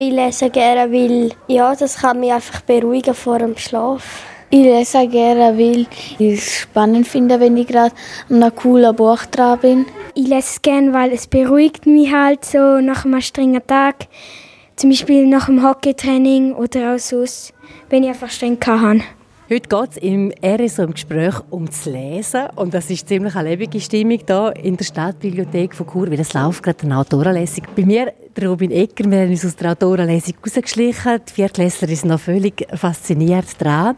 Ich lese gerne, weil ja, das kann mich einfach beruhigen vor dem Schlaf. Ich lese gerne, weil ich es spannend finde, wenn ich gerade an einem coolen Buch dran bin. Ich lese es gerne, weil es beruhigt mich halt so nach einem strengen Tag. Zum Beispiel nach dem Hockeytraining oder auch sonst, wenn ich einfach streng habe. Heute geht es im RSO im Gespräch ums Lesen und das ist ziemlich eine lebende Stimmung hier in der Stadtbibliothek von Chur, weil es läuft gerade eine Autorenlesung. Bei mir der Robin Egger, wir haben uns aus der Autorenlesung rausgeschlichen. Die Viertklässler sind noch völlig fasziniert dran.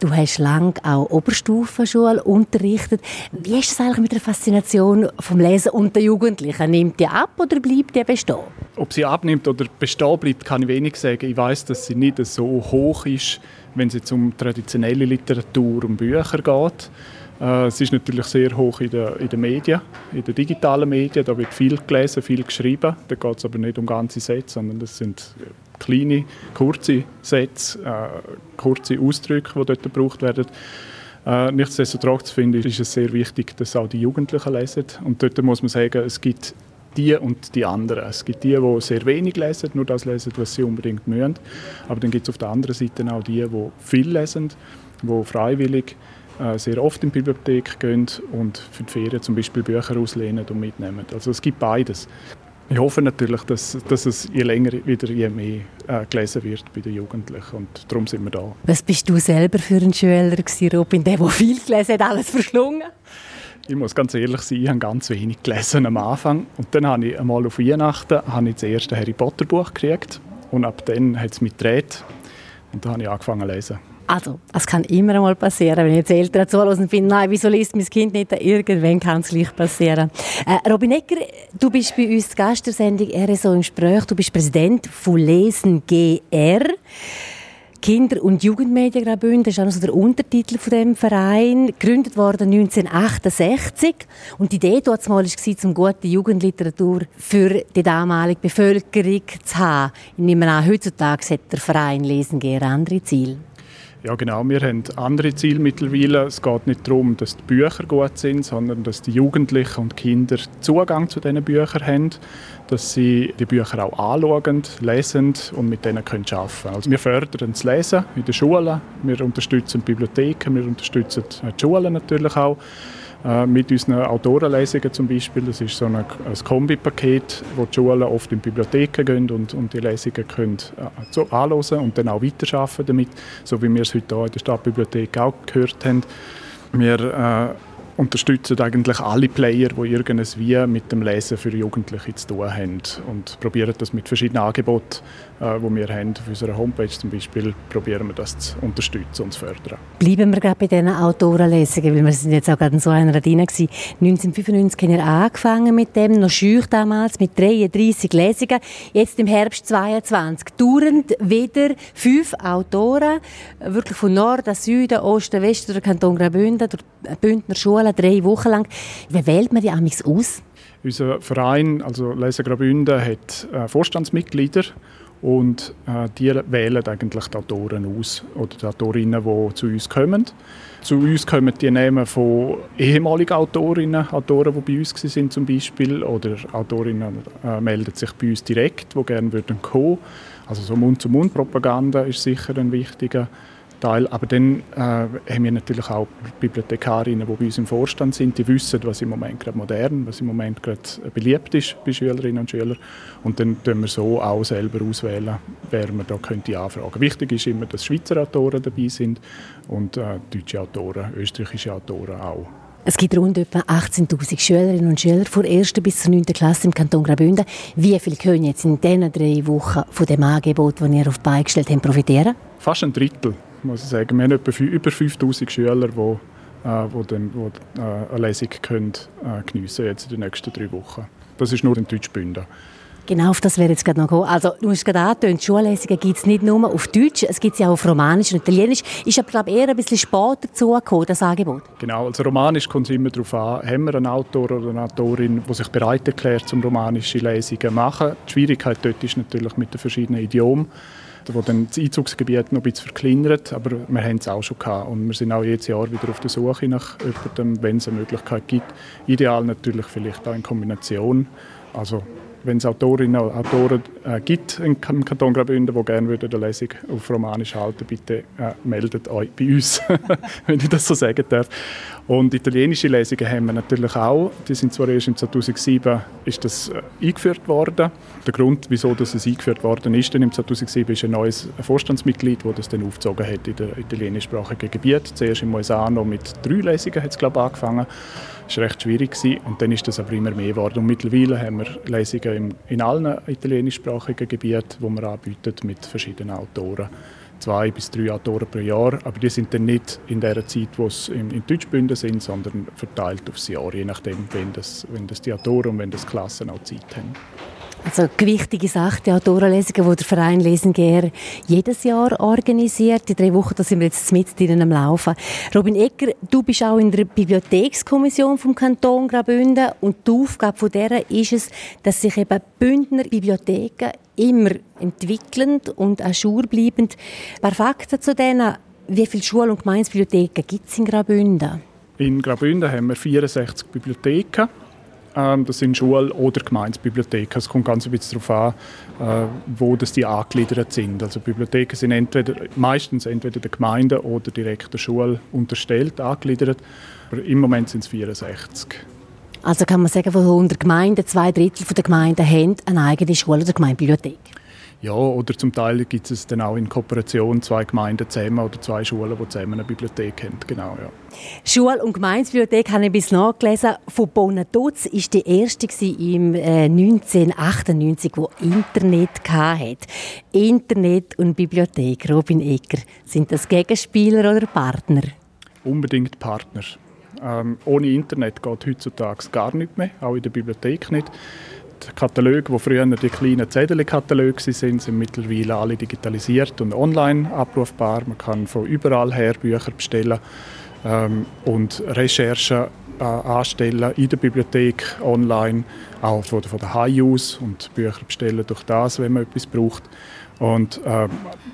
Du hast lange auch Oberstufenschule unterrichtet. Wie ist es eigentlich mit der Faszination vom Lesen und der Jugendlichen? Nimmt die ab oder bleibt die bestehen? Ob sie abnimmt oder bestehen bleibt, kann ich wenig sagen. Ich weiß, dass sie nicht so hoch ist, wenn es um traditionelle Literatur, um Bücher geht. Äh, es ist natürlich sehr hoch in den, in den Medien, in den digitalen Medien. Da wird viel gelesen, viel geschrieben. Da geht es aber nicht um ganze Sätze, sondern das sind kleine, kurze Sätze, äh, kurze Ausdrücke, die dort gebraucht werden. Äh, nichtsdestotrotz finde ich, ist es sehr wichtig, dass auch die Jugendlichen lesen. Und dort muss man sagen, es gibt die und die anderen. Es gibt die, die sehr wenig lesen, nur das lesen, was sie unbedingt müssen. Aber dann gibt es auf der anderen Seite auch die, die viel lesen, die freiwillig äh, sehr oft in die Bibliothek gehen und für die Ferien zum Beispiel Bücher auslehnen und mitnehmen. Also es gibt beides. Ich hoffe natürlich, dass, dass es je länger wieder je mehr äh, gelesen wird bei den Jugendlichen und darum sind wir da. Was bist du selber für ein Schüler Robin, der, der viel gelesen hat, alles verschlungen? Ich muss ganz ehrlich sein, ich habe ganz wenig gelesen am Anfang. Und dann habe ich einmal auf Weihnachten habe ich das erste Harry Potter Buch gekriegt. Und ab dann hat es mich gedreht. Und dann habe ich angefangen zu lesen. Also, es kann immer einmal passieren, wenn ich jetzt Eltern zuhören und finde, nein, wieso liest mein Kind nicht? Irgendwann kann es gleich passieren. Äh, Robin Ecker, du bist bei uns Gast der Sendung RSO im Gespräch. Du bist Präsident von Lesen GR. Kinder- und Jugendmediengraubünden, das ist auch noch so der Untertitel von dem Verein, gegründet worden 1968 und die Idee dort mal war, zum gute Jugendliteratur für die damalige Bevölkerung zu haben. Ich nehme an, heutzutage hat der Verein Lesen gerne andere Ziele. Ja, genau. Wir haben andere Ziele mittlerweile. Es geht nicht darum, dass die Bücher gut sind, sondern dass die Jugendlichen und Kinder Zugang zu diesen Büchern haben, dass sie die Bücher auch anschauen, lesen und mit denen arbeiten können. Also wir fördern das Lesen in den Schulen, wir unterstützen Bibliotheken, wir unterstützen die Schulen natürlich auch mit unseren Autorenlesungen zum Beispiel. Das ist so ein, ein Kombipaket, wo die Schulen oft in Bibliotheken gehen und, und die Lesungen können äh, so anhören und dann auch weiterarbeiten damit, so wie wir es heute hier in der Stadtbibliothek auch gehört haben. Wir äh, unterstützen eigentlich alle Player, die irgendwie mit dem Lesen für Jugendliche zu tun haben und probieren das mit verschiedenen Angeboten, äh, die wir haben auf unserer Homepage zum Beispiel, probieren wir das zu unterstützen und zu fördern. Bleiben wir gerade bei diesen Autorenlesungen, weil wir sind jetzt auch gerade in so einer drin gewesen. 1995 haben wir angefangen mit dem, noch schüch damals, mit 33 Lesungen. Jetzt im Herbst 22 dauernd wieder fünf Autoren, wirklich von Norden, Süden, Osten, Westen, der Kanton Graubünden, der Bündner Schulen, Zahlen, drei Wochen lang. Wie wählt man die amigs aus? Unser Verein, also Lesen Graubünden, hat äh, Vorstandsmitglieder und äh, die wählen eigentlich die Autoren aus oder die Autorinnen, die zu uns kommen. Zu uns kommen die Namen von ehemaligen Autorinnen, Autoren, die bei uns sind zum Beispiel, oder Autorinnen äh, melden sich bei uns direkt, die gerne würden kommen. Also so Mund-zu-Mund-Propaganda ist sicher ein wichtiger Teil. Aber dann äh, haben wir natürlich auch Bibliothekarinnen, die bei uns im Vorstand sind, die wissen, was im Moment gerade modern, was im Moment gerade beliebt ist bei Schülerinnen und Schülern. Und dann können wir so auch selber auswählen, wer man da könnte anfragen. Wichtig ist immer, dass Schweizer Autoren dabei sind und äh, deutsche Autoren, österreichische Autoren auch. Es gibt rund etwa 18.000 Schülerinnen und Schüler von 1. bis zur 9. Klasse im Kanton Graubünden. Wie viele können jetzt in diesen drei Wochen von dem Angebot, das ihr auf die Beine gestellt habt, profitieren? Fast ein Drittel muss ich sagen. Wir haben etwa über 5000 Schüler, die äh, wo dann, wo, äh, eine Lesung können, äh, geniessen jetzt in den nächsten drei Wochen. Das ist nur in Deutschbünden. Genau, auf das wäre jetzt gerade noch gekommen. Also, du hast gerade angetönt, Schullesungen gibt es nicht nur auf Deutsch, es gibt sie auch auf Romanisch und Italienisch. Ist aber, glaube ich, eher ein bisschen später dazugekommen, das Angebot. Genau, also Romanisch kommt es immer darauf an, haben wir einen Autor oder eine Autorin, die sich bereit erklärt, um romanische Lesungen zu machen. Die Schwierigkeit dort ist natürlich mit den verschiedenen Idiomen wo dann das Einzugsgebiet noch ein bisschen verkleinert, aber wir haben es auch schon gehabt und wir sind auch jedes Jahr wieder auf der Suche nach jemandem, wenn es eine Möglichkeit gibt. Ideal natürlich vielleicht auch in Kombination, also wenn es Autorinnen und Autoren äh, gibt im Kanton Graubünden, die gerne würden eine Lesung auf Romanisch halten, bitte äh, meldet euch bei uns, wenn ich das so sagen darf. Und italienische Lesungen haben wir natürlich auch. Die sind zwar erst im 2007 ist das äh, eingeführt worden. Der Grund, wieso das eingeführt worden ist, denn im 2007 ist ein neues Vorstandsmitglied, das das dann aufgezogen hat in der italienischsprachigen Gebiet. Zuerst in Moesano mit drei Lesungen hat es glaube ich, angefangen. Das war recht schwierig gewesen. und dann ist das aber immer mehr geworden. Und mittlerweile haben wir Lesungen in, allen italienischsprachigen Gebieten, die wir anbieten mit verschiedenen Autoren zwei bis drei Autoren pro Jahr, aber die sind dann nicht in der Zeit, wo es in, in Deutschbünden sind, sondern verteilt aufs Jahr, je nachdem, wenn das, wenn das die Autoren und wenn das Klassen auch Zeit haben. Also gewichtige Sache, die Autorenlesungen, die der Verein Lesen gern jedes Jahr organisiert. Die drei Wochen, da sind wir jetzt mit drinnen am Laufen. Robin Egger, du bist auch in der Bibliothekskommission vom Kanton Graubünden und die Aufgabe von der ist es, dass sich eben Bündner Bibliotheken immer entwickelnd und ajour-bleibend. Ein paar Fakten zu denen. Wie viele Schul- und Gemeinsbibliotheken gibt es in Graubünden? In Graubünden haben wir 64 Bibliotheken. Ähm, das sind Schul- oder Gemeinsbibliotheken. Es kommt ganz ein bisschen darauf an, äh, wo das die angegliedert sind. Also Bibliotheken sind entweder, meistens entweder der Gemeinde oder direkt der Schule unterstellt angegliedert. Aber im Moment sind es 64. Also kann man sagen, von 100 Gemeinden, zwei Drittel der Gemeinden haben eine eigene Schule oder Gemeindebibliothek? Ja, oder zum Teil gibt es dann auch in Kooperation zwei Gemeinden zusammen oder zwei Schulen, die zusammen eine Bibliothek haben. Genau, ja. Schul- und Gemeindebibliothek habe ich bis nachgelesen. Von Bonatuz war die erste im äh, 1998, wo Internet hatte. Internet und Bibliothek, Robin Ecker, sind das Gegenspieler oder Partner? Unbedingt Partner. Ähm, ohne Internet geht heutzutage gar nichts mehr, auch in der Bibliothek nicht. Die Kataloge, die früher die kleinen Zettelkataloge sind, sind mittlerweile alle digitalisiert und online abrufbar. Man kann von überall her Bücher bestellen ähm, und Recherchen äh, anstellen in der Bibliothek online, auch von, von der High Use und Bücher bestellen durch das, wenn man etwas braucht. Und äh,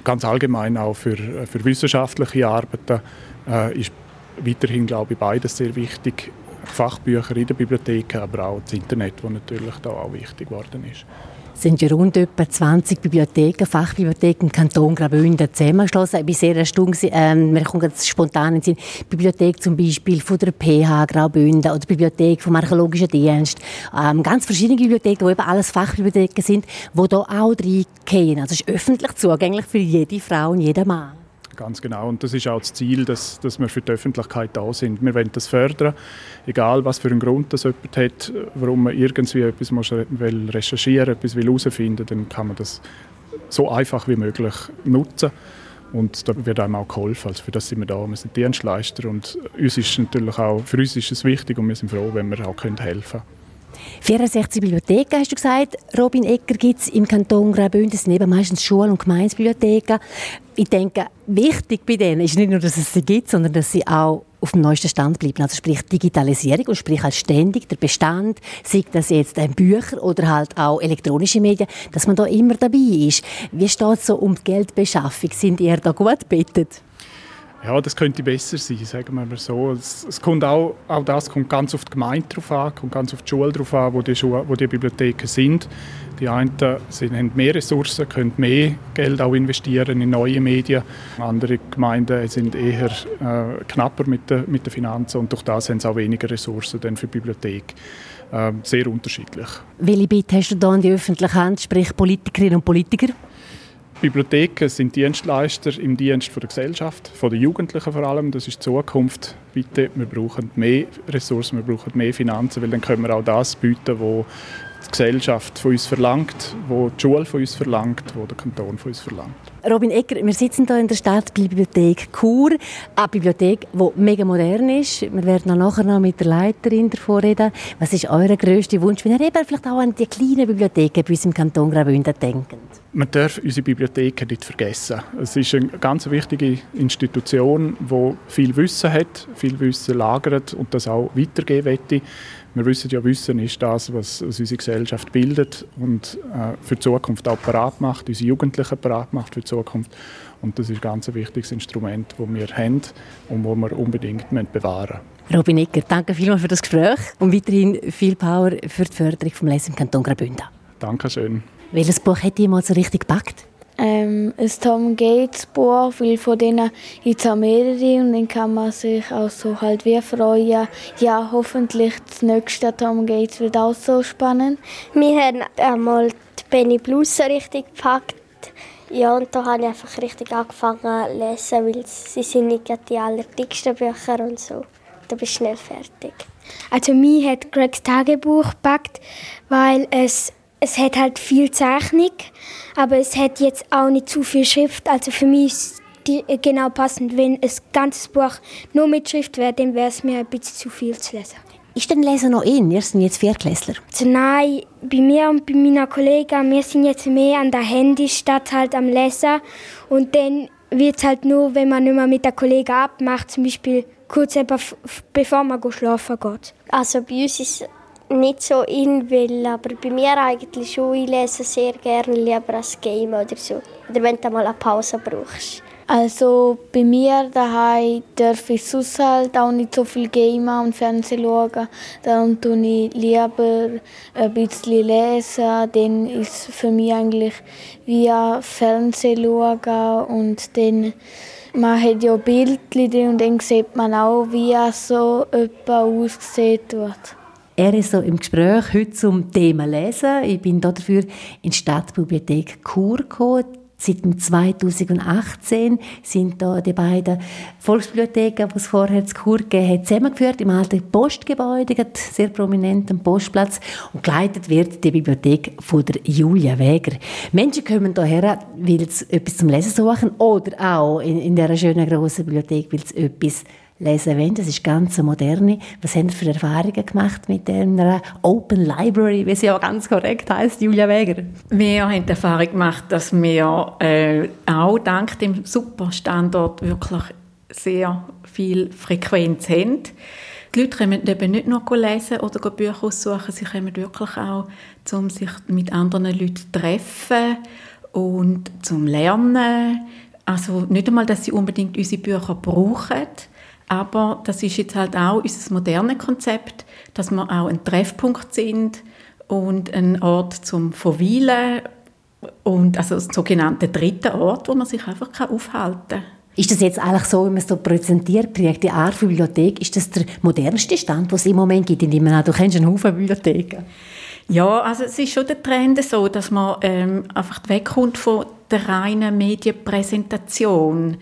ganz allgemein auch für, für wissenschaftliche Arbeiten äh, ist weiterhin, glaube ich, beides sehr wichtig. Fachbücher in der Bibliothek, aber auch das Internet, das natürlich da auch wichtig geworden ist. Es sind ja rund etwa 20 Bibliotheken, Fachbibliotheken im Kanton Graubünden zusammengeschlossen. Ich bin sehr erstaunt, ähm, mir kommt ganz spontan in den Bibliothek zum Beispiel von der PH Graubünden oder die Bibliothek vom Archäologischen Dienst. Ähm, ganz verschiedene Bibliotheken, wo eben alles Fachbibliotheken sind, die da auch reingehen. Also es ist öffentlich zugänglich für jede Frau und jeden Mann. Ganz genau. Und das ist auch das Ziel, dass, dass wir für die Öffentlichkeit da sind. Wir wollen das fördern, egal was für einen Grund das jemand hat, warum man irgendwie etwas muss recherchieren etwas will herausfinden dann kann man das so einfach wie möglich nutzen. Und da wird einem auch geholfen. Also für das sind wir da. Wir sind Dienstleister und uns ist natürlich auch, für uns ist es wichtig und wir sind froh, wenn wir auch helfen können. 64 Bibliotheken, hast du gesagt. Robin Ecker gibt es im Kanton Graubünden. Das sind eben meistens Schul- und Gemeinsbibliotheken. Ich denke, wichtig bei denen ist nicht nur, dass es sie gibt, sondern dass sie auch auf dem neuesten Stand bleiben. Also sprich Digitalisierung und sprich als ständig der Bestand, sei das jetzt Bücher oder halt auch elektronische Medien, dass man da immer dabei ist. Wie steht es so um die Geldbeschaffung? Sind ihr da gut bettet? Ja, das könnte besser sein, sagen wir mal so. Es, es kommt auch, auch das kommt ganz auf die Gemeinde drauf an, kommt ganz auf die Schule drauf an, wo die, Schule, wo die Bibliotheken sind. Die einen sind, haben mehr Ressourcen, können mehr Geld auch investieren in neue Medien. Andere Gemeinden sind eher äh, knapper mit den mit der Finanzen und durch das haben sie auch weniger Ressourcen dann für die Bibliothek. Äh, sehr unterschiedlich. Welche Bitte hast du da an die öffentliche Hand, sprich Politikerinnen und Politiker? Bibliotheken sind Dienstleister im Dienst der Gesellschaft, von den Jugendlichen vor allem. Das ist die Zukunft. Bitte, wir brauchen mehr Ressourcen, wir brauchen mehr Finanzen, weil dann können wir auch das bieten, was die Gesellschaft von uns verlangt, wo die Schule von uns verlangt, wo der Kanton von uns verlangt. Robin Egger, wir sitzen hier in der Stadtbibliothek Chur, eine Bibliothek, die mega modern ist. Wir werden auch nachher noch mit der Leiterin davor reden. Was ist euer grösster Wunsch, wenn ihr eben vielleicht auch an die kleinen Bibliotheken bei uns im Kanton Graubünden denkt? Man darf unsere Bibliotheken nicht vergessen. Es ist eine ganz wichtige Institution, die viel Wissen hat, viel Wissen lagert und das auch weitergeben möchte. Wir wissen ja, Wissen ist das, was unsere Gesellschaft bildet und äh, für die Zukunft auch parat macht, unsere Jugendlichen parat macht für die Zukunft. Und das ist ein ganz wichtiges Instrument, das wir haben und das wir unbedingt bewahren müssen. Robin Ecker, danke vielmals für das Gespräch und weiterhin viel Power für die Förderung vom Lesen im Kanton Graubünden. Dankeschön. Welches Buch hat mal so richtig gepackt? Ähm, ein Tom Gates Buch, weil von denen gibt es auch mehrere und dann kann man sich auch so halt wie freuen. Ja, hoffentlich das nächste Tom Gates wird auch so spannend. Wir haben einmal die Benny Blues so richtig gepackt. Ja, und da habe ich einfach richtig angefangen zu lesen, weil sie sind nicht die allerdicksten Bücher und so. Da bist du schnell fertig. Also mich hat Gregs Tagebuch gepackt, weil es, es hat halt viel Zeichnung, aber es hat jetzt auch nicht zu viel Schrift. Also für mich ist die genau passend. Wenn ein ganzes Buch nur mit Schrift wäre, dann wäre es mir ein bisschen zu viel zu lesen. Ist denn Lesen noch in? Wir sind jetzt Viertklässler. Also nein, bei mir und bei meinen Kollegen, wir sind jetzt mehr an der Handy statt halt am Lesen. Und dann wird es halt nur, wenn man nicht mehr mit den Kollegen abmacht, zum Beispiel kurz bevor man schlafen geht. Also bei uns ist es nicht so in will, aber bei mir eigentlich schon. Ich lese sehr gerne lieber als Game oder so. Oder wenn du mal eine Pause brauchst. Also bei mir daheim darf ich sonst halt auch nicht so viel gamen und Fernsehen schauen. Dann tue ich lieber ein bisschen lesen. Dann ist für mich eigentlich wie Fernsehen schauen und dann man hat ja Bildchen und dann sieht man auch, wie so jemand aussieht wird. Er ist so im Gespräch heute zum Thema Lesen. Ich bin dafür in die Stadtbibliothek Chur gekommen. Seit 2018 sind da die beiden Volksbibliotheken, die es vorher zu Chur gegeben hat, zusammengeführt im alten Postgebäude, sehr prominenten Postplatz. Und geleitet wird die Bibliothek von der Julia Wäger. Menschen kommen hierher, weil sie etwas zum Lesen suchen oder auch in, in dieser schönen grossen Bibliothek, weil sie etwas lesen wollen. Das ist ganz moderne. Was haben Sie für Erfahrungen gemacht mit einer Open Library, wie sie ja ganz korrekt heißt, Julia Weger? Wir haben die Erfahrung gemacht, dass wir äh, auch dank dem super Standort wirklich sehr viel Frequenz haben. Die Leute kommen eben nicht nur lesen oder Bücher aussuchen, sie kommen wirklich auch, um sich mit anderen Leuten zu treffen und zum Lernen. Also nicht einmal, dass sie unbedingt unsere Bücher brauchen, aber das ist jetzt halt auch unser modernes Konzept, dass wir auch ein Treffpunkt sind und ein Ort zum Verweilen und also ein sogenannter dritter Ort, wo man sich einfach aufhalten kann. Ist das jetzt eigentlich so, wie man es so präsentiert kriegt, die Art von Bibliothek, ist das der modernste Stand, den es im Moment gibt, in dem man auch, du kennst einen Haufen Bibliotheken? Ja, also es ist schon der Trend so, dass man ähm, einfach wegkommt von der reinen Medienpräsentation.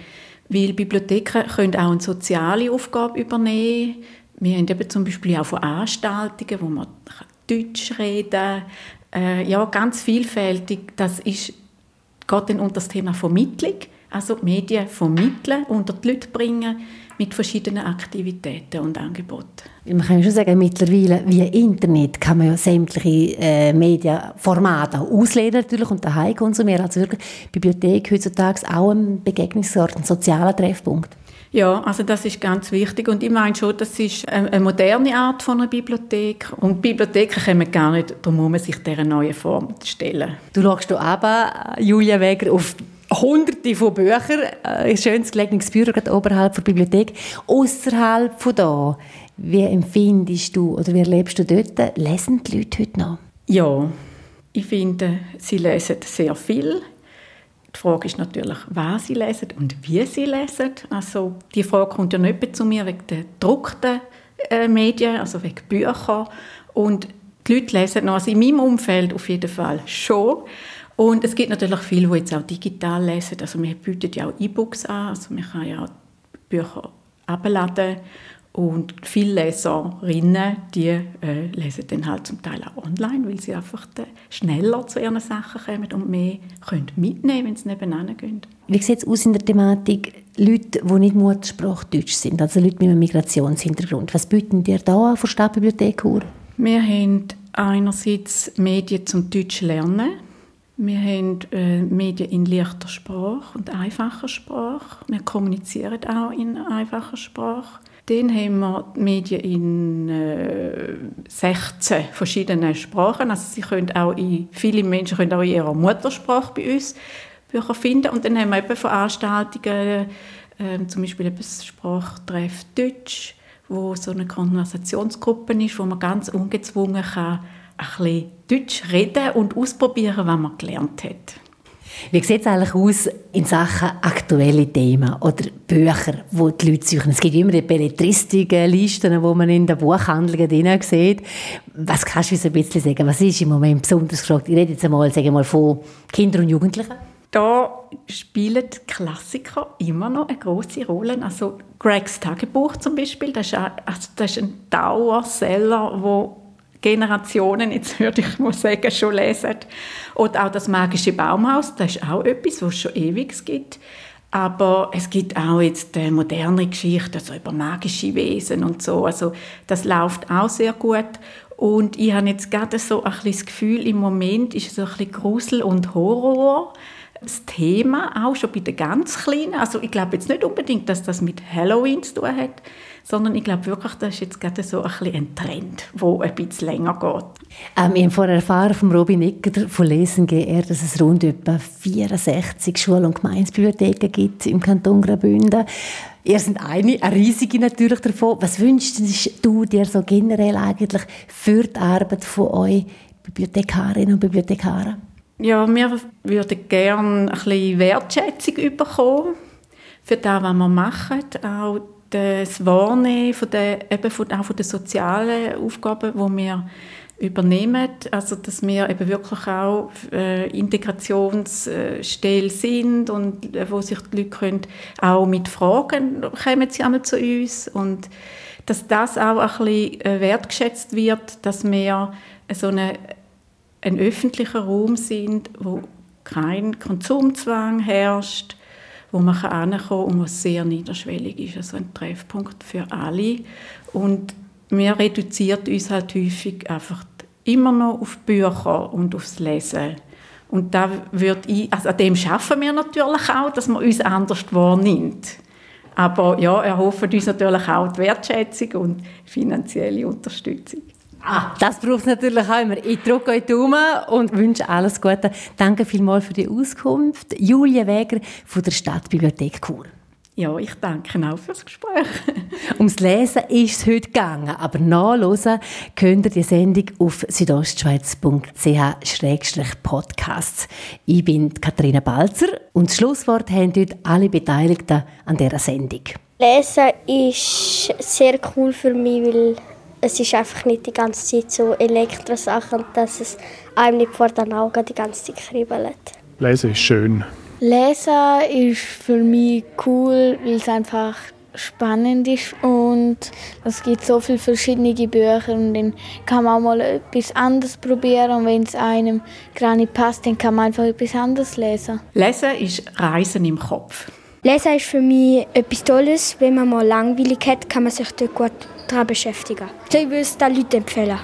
Weil Bibliotheken können auch eine soziale Aufgabe übernehmen. Wir haben eben zum Beispiel auch Veranstaltungen, wo man Deutsch reden äh, Ja, ganz vielfältig. Das ist, geht dann unter das Thema Vermittlung. Also Medien vermitteln, unter die Leute bringen mit verschiedenen Aktivitäten und Angeboten. Man kann schon sagen, mittlerweile via Internet kann man ja sämtliche äh, Medienformate auch auslesen natürlich und daheim konsumieren. Also wirklich Bibliothek heutzutage auch ein Begegnungsort, ein sozialer Treffpunkt. Ja, also das ist ganz wichtig und ich meine schon, das ist eine moderne Art von einer Bibliothek und Bibliotheken kommen gar nicht darum, sich dieser neuen Form zu stellen. Du schaust hier aber, Julia Weger, auf hunderte von Büchern, ein schönes gelegenes Büro oberhalb der Bibliothek. Außerhalb von da, wie empfindest du oder wie erlebst du dort, lesen die Leute heute noch? Ja, ich finde, sie lesen sehr viel. Die Frage ist natürlich, was sie lesen und wie sie lesen. Also die Frage kommt ja nicht zu mir wegen der gedruckten äh, Medien, also wegen Büchern. Und die Leute lesen noch, also in meinem Umfeld auf jeden Fall schon. Und es gibt natürlich viele, die jetzt auch digital lesen. Also wir bieten ja auch E-Books an, also man kann ja Bücher abladen und viele Leserinnen, die äh, lesen dann halt zum Teil auch online, weil sie einfach schneller zu ihren Sachen kommen und mehr können mitnehmen, wenn sie nebeneinander gehen. Wie sieht es aus in der Thematik Leute, die nicht Muttersprache Deutsch sind, also Leute mit einem Migrationshintergrund? Was bieten dir da an von Stadtbibliothek Wir haben einerseits Medien zum Deutsch lernen wir haben äh, Medien in leichter Sprache und einfacher Sprache. Wir kommunizieren auch in einfacher Sprache. Dann haben wir Medien in äh, 16 verschiedenen Sprachen. Also sie können auch in, viele Menschen können auch in ihrer Muttersprache bei uns Bücher finden. Und dann haben wir eben Veranstaltungen, äh, zum Beispiel das Sprachtreff Deutsch, wo so eine Konversationsgruppe ist, wo man ganz ungezwungen kann ein bisschen Deutsch reden und ausprobieren, was man gelernt hat. Wie sieht es eigentlich aus in Sachen aktuelle Themen oder Bücher, wo die Leute suchen? Es gibt immer die Belletristik-Listen, die man in den Buchhandlungen drin sieht. Was kannst du uns ein bisschen sagen? Was ist im Moment besonders gefragt? Ich rede jetzt einmal, sage mal von Kindern und Jugendlichen. Da spielen Klassiker immer noch eine große Rolle. Also Gregs Tagebuch zum Beispiel, das ist, ein, also das ist ein Dauerseller, wo Generationen, jetzt würde ich mal sagen, schon lesen. Oder auch das magische Baumhaus, das ist auch etwas, was es schon ewig gibt. Aber es gibt auch jetzt äh, moderne Geschichten also über magische Wesen und so. Also das läuft auch sehr gut. Und ich habe jetzt gerade so ein bisschen das Gefühl, im Moment ist so ein bisschen Grusel und Horror das Thema, auch schon bei den ganz Kleinen. Also ich glaube jetzt nicht unbedingt, dass das mit Halloween zu tun hat, sondern ich glaube wirklich, das ist jetzt gerade so ein, bisschen ein Trend, der ein bisschen länger geht. Ähm, ich habe vorher erfahren von Robin Ecker von Lesen GR, dass es rund etwa 64 Schul- und Gemeinsbibliotheken gibt im Kanton Graubünden. Ihr seid eine, eine riesige natürlich davon. Was wünschst du dir so generell eigentlich für die Arbeit von euch Bibliothekarinnen und Bibliothekaren? Ja, wir würden gerne ein bisschen Wertschätzung bekommen für das, was wir machen. Auch das Wahrnehmen von der, eben von, auch von den sozialen Aufgaben, die wir übernehmen. Also, dass wir eben wirklich auch äh, Integrationsstelle sind und äh, wo sich die Leute können, auch mit Fragen kommen sie einmal zu uns und dass das auch ein bisschen äh, wertgeschätzt wird, dass wir so eine ein öffentlicher Raum sind, wo kein Konsumzwang herrscht, wo man kann und was sehr niederschwellig ist, also ein Treffpunkt für alle. Und wir reduziert uns halt häufig einfach immer noch auf Bücher und aufs Lesen. Und da würde ich, also an dem schaffen wir natürlich auch, dass man uns anders wahrnimmt. Aber ja, erhoffen uns natürlich auch die Wertschätzung und finanzielle Unterstützung. Ah, das braucht es natürlich auch immer. Ich drücke euch Daumen und wünsche alles Gute. Danke vielmals für die Auskunft. Julia Weger von der Stadtbibliothek Chur. Ja, ich danke auch für das Gespräch. Ums Lesen ist es heute gegangen, aber nachlesen könnt ihr die Sendung auf südostschweiz.ch-podcasts. Ich bin Katharina Balzer und das Schlusswort haben heute alle Beteiligten an dieser Sendung. Lesen ist sehr cool für mich, weil es ist einfach nicht die ganze Zeit so Elektrosachen, dass es einem nicht vor den Augen die ganze Zeit kribbelt. Lesen ist schön. Lesen ist für mich cool, weil es einfach spannend ist und es gibt so viele verschiedene Bücher und dann kann man auch mal etwas anderes probieren und wenn es einem gerade nicht passt, dann kann man einfach etwas anderes lesen. Lesen ist Reisen im Kopf. Lesen ist für mich etwas Tolles. Wenn man mal langweilig hat, kann man sich dort gut daran beschäftigen. Ich würde es den Leuten empfehlen.